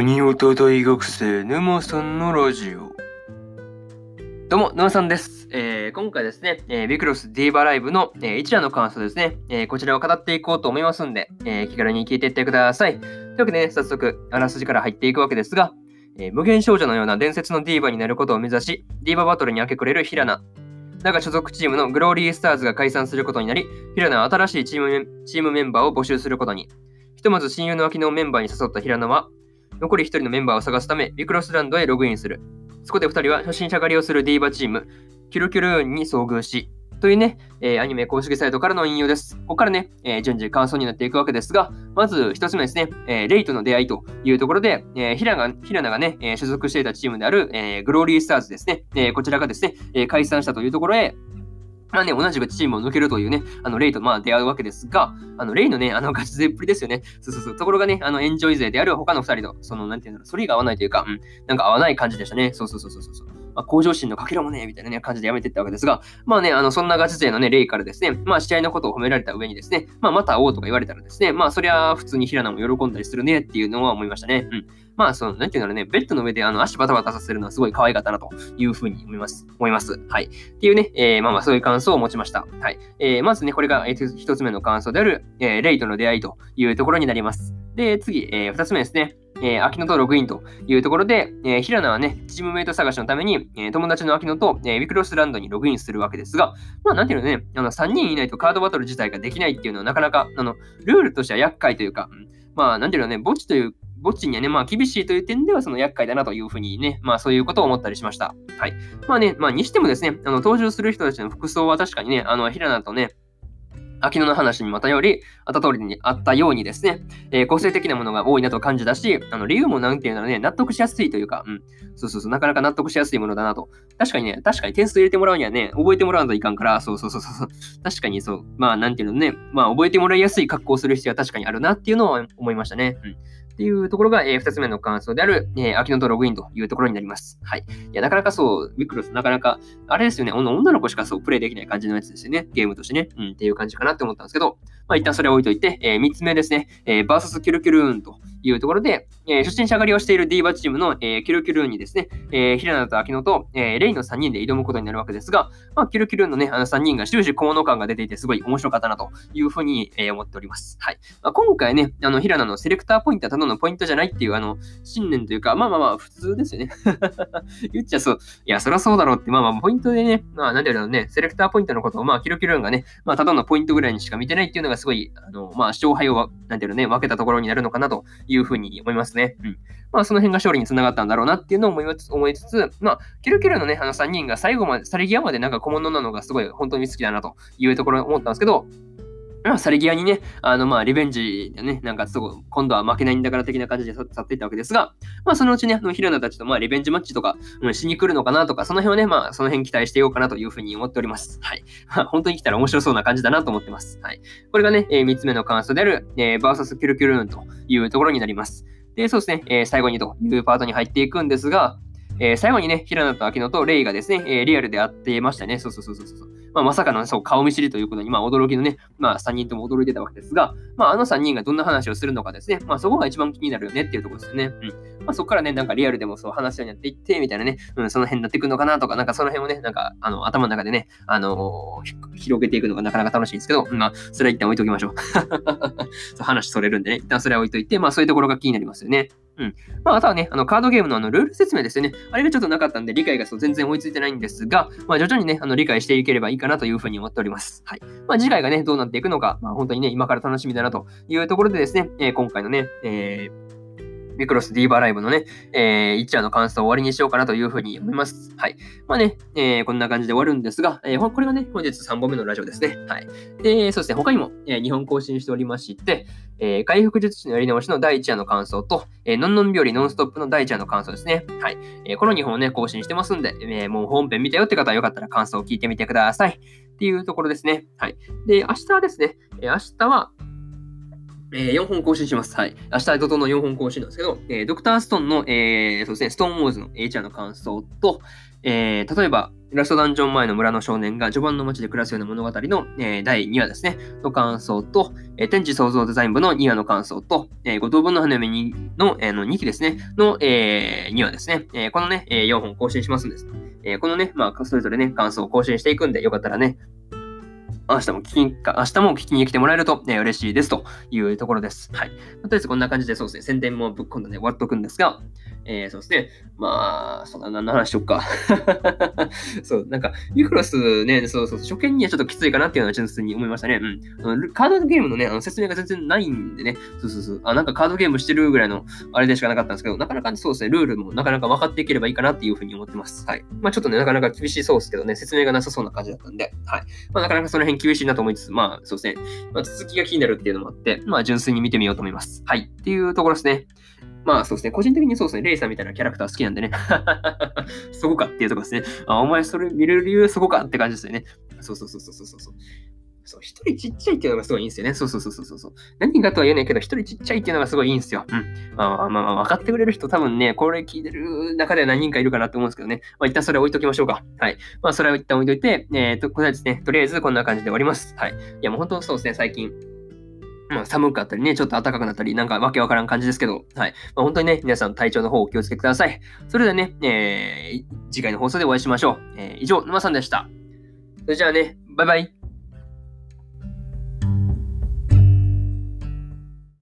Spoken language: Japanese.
何をた大学生沼さんのラジオどうも、沼さんです。えー、今回ですね、えー、ビクロスディーバライブの、えー、一覧の感想ですね、えー、こちらを語っていこうと思いますんで、え、気軽に聞いていってください。というわけでね、早速、あらすじから入っていくわけですが、え、無限少女のような伝説のディーバになることを目指し、ディーババトルに明け暮れるヒラナ。だが所属チームのグローリースターズが解散することになり、ヒラナは新しいチームチームメンバーを募集することに。ひとまず親友の秋のメンバーに誘ったヒラナは、残り1人のメンバーを探すため、ビクロスランドへログインする。そこで2人は初心者狩りをするディーバチーム、キュルキュルーンに遭遇し、というね、えー、アニメ公式サイトからの引用です。ここからね、えー、順次感想になっていくわけですが、まず一つ目ですね、えー、レイとの出会いというところで、えー、ヒラがヒラナがね、え、所属していたチームである、え、グローリースターズですね、え、こちらがですね、え、解散したというところへ、まあね、同じくチームを抜けるというね、あの、レイとまあ出会うわけですが、あの、レイのね、あの、ガチ勢っぷりですよね。そうそうそう。ところがね、あの、エンジョイ勢である他の二人と、その、なんていうんだろう、それが合わないというか、うん、なんか合わない感じでしたね。そうそうそうそうそう。まあ、向上心のかけらもね、みたいなね、感じでやめていったわけですが、まあね、あの、そんなガチ勢のね、レイからですね、まあ、試合のことを褒められた上にですね、まあ、また会おうとか言われたらですね、まあ、そりゃ、普通に平野も喜んだりするねっていうのは思いましたね。うん。まあ、その、なんていうのね、ベッドの上であの足バタバタさせるのはすごい可愛かったなというふうに思います。思います。はい。っていうね、えー、まあまあそういう感想を持ちました。はい。えー、まずね、これが、えー、一つ目の感想である、えー、レイとの出会いというところになります。で、次、えー、二つ目ですね。えー、秋野とログインというところで、えー、平野はね、チームメイト探しのために、えー、友達の秋野と、えー、ウィクロスランドにログインするわけですが、まあ、なんていうのね、あの3人いないとカードバトル自体ができないっていうのはなかなか、あの、ルールとしては厄介というか、まあ、なんていうのね、墓地という墓地にはね、まあ厳しいという点ではその厄介だなというふうにね、まあそういうことを思ったりしました。はい。まあね、まあにしてもですね、あの登場する人たちの服装は確かにね、あの、平野とね、秋野の話にまたより、あった通りにあったようにですね、えー、個性的なものが多いなと感じだし、あの理由もなんていうのはね、納得しやすいというか、うん、そうそうそう、なかなか納得しやすいものだなと。確かにね、確かに点数入れてもらうにはね、覚えてもらわんといかんから、そうそうそうそう、確かにそう、まあなんていうのね、まあ覚えてもらいやすい格好をする必要は確かにあるなっていうのを思いましたね。うんっていうところが、えー、2つ目の感想である、えー、秋野とログインというところになります。はい。いや、なかなかそう、ミクロス、なかなか、あれですよね、女の子しかそうプレイできない感じのやつですよね。ゲームとしてね。うん、っていう感じかなって思ったんですけど、まあ一旦それを置いといて、えー、3つ目ですね、えー、バーサスキュルキュルーンというところで、えー、初心者狩りをしているディーバチームの、えー、キュルキュルーンにですね、えー、平野と秋野と、えー、レイの3人で挑むことになるわけですが、まあ、キュルキュルーンのね、あの3人が終始小物感が出ていて、すごい面白かったなというふうに、えー、思っております。はい。まあ、今回ね、あの、平野のセレクターポイントはただのポイントじゃないっていう、あの、信念というか、まあまあまあ、普通ですよね。言っちゃそう。いや、そりゃそうだろうって、まあまあ、ポイントでね、まあ、なんだろうね、セレクターポイントのことを、まあ、キュルキュルーンがね、まあ、ただのポイントぐらいにしか見てないっていうのがすごい、あの、まあ、勝敗を、なんていうのね、分けたところになるのかなというふうに思いますね。うん。まあ、その辺が勝利につながったんだろうなっていうのを思いつつ、まあ、キルキルのね、あの3人が最後まで、去り際までなんか小物なのがすごい本当に好きだなというところを思ったんですけど、まあ、去り際にね、あの、まあ、リベンジでね、なんか、すごい、今度は負けないんだから的な感じで去っていったわけですが、まあ、そのうちね、あの、平野たちと、まあ、リベンジマッチとか、うん、しに来るのかなとか、その辺をね、まあ、その辺期待していようかなというふうに思っております。はい。まあ、本当に来たら面白そうな感じだなと思ってます。はい。これがね、えー、3つ目の感想である、えー、バーサスキュルキュルーンというところになります。で、そうですね、えー、最後にというパートに入っていくんですが、えー、最後にね、平野と秋野とレイがですね、えー、リアルで会っていましたね。そうそうそうそうそう。まあ、まさかのそう顔見知りということに、まあ、驚きのね、まあ、3人とも驚いてたわけですが、まあ、あの3人がどんな話をするのかですね、まあ、そこが一番気になるよねっていうところですよね。うん。まあ、そこからね、なんかリアルでもそう話し合いになっていって、みたいなね、うん、その辺になっていくのかなとか、なんかその辺をね、なんか、あの、頭の中でね、あのー、広げていくのがなかなか楽しいんですけど、まあ、それは一旦置いときましょう。話それるんでね、一旦それは置いといて、まあ、そういうところが気になりますよね。うん。まあ、あとはね、あの、カードゲームのあの、ルール説明ですよね。あれがちょっとなかったんで、理解がそう全然追いついてないんですが、まあ、徐々にね、あの、理解していければいいかなというふうに思っております。はい。まあ、次回がね、どうなっていくのか、まあ、本当にね、今から楽しみだなというところでですね、えー、今回のね、えーミクロスディーバーライブのね、えー、1話の感想を終わりにしようかなというふうに思います。はい。まあね、えー、こんな感じで終わるんですが、えー、これがね、本日3本目のラジオですね。はい。で、そうですね、他にも、えー、2本更新しておりまして、えー、回復術師のやり直しの第1話の感想と、えー、のんのん日和ノンストップの第1話の感想ですね。はい。えー、この2本をね、更新してますんで、えー、もう本編見たよって方はよかったら感想を聞いてみてください。っていうところですね。はい。で、明日はですね、えー、明日は、えー、4本更新します。はい。明日、怒涛の4本更新なんですけど、えー、ドクターストーンの、えー、そうですね、ストーンウォーズの HR の感想と、えー、例えば、ラストダンジョン前の村の少年が序盤の街で暮らすような物語の、えー、第2話ですね、の感想と、えー、天地創造デザイン部の2話の感想と、えー、五等分の花嫁の、えー、の2期ですね、の、えー、2話ですね、えー、このね、えー、4本更新しますんです。えー、このね、まあ、それぞれね、感想を更新していくんで、よかったらね、明日も聞きに、明日も聞きに来てもらえると、ね、嬉しいですというところです。はい。とりあえずこんな感じでそうですね、宣伝もぶっ込んでね、終わっとくんですが、えー、そうですね。まあ、そんな何の話しよっか。そう、なんか、ユクロスね、そうそう、初見にはちょっときついかなっていうのは純粋に思いましたね。うん。カードゲームのね、あの説明が全然ないんでね、そうそうそう。あ、なんかカードゲームしてるぐらいのあれでしかなかったんですけど、なかなかそうですね、ルールもなかなか分かっていければいいかなっていうふうに思ってます。はい。まあちょっとね、なかなか厳しそうですけどね、説明がなさそうな感じだったんで、はい。まあなかなかその辺厳しいなと思いつつ、まあそうですね、まあ、続きが気になるっていうのもあって、まあ純粋に見てみようと思います。はい。っていうところですね。まあそうですね、個人的にそうですね、レイさんみたいなキャラクター好きなんでね。そこかっていうとこですね。あ、お前それ見れる理由そこかって感じですよね。そうそうそうそうそうそう。そう、一人ちっちゃいっていうのがすごいいいんですよね。そうそうそうそうそう。何がとは言えないけど、一人ちっちゃいっていうのがすごいいいんですよ。うん。まあまあまあ、分かってくれる人多分ね、これ聞いてる中では何人かいるかなと思うんですけどね。まあ一旦それ置いときましょうか。はい。まあそれは一旦置いといて、えっ、ー、と、これはですね、とりあえずこんな感じで終わります。はい。いやもう本当そうですね、最近。まあ、寒かったりね、ちょっと暖かくなったり、なんかわけわからん感じですけど、はい。まあ、本当にね、皆さん体調の方お気をつけください。それではね、えー、次回の放送でお会いしましょう。えー、以上、沼さんでした。それじゃあね、バイバイ。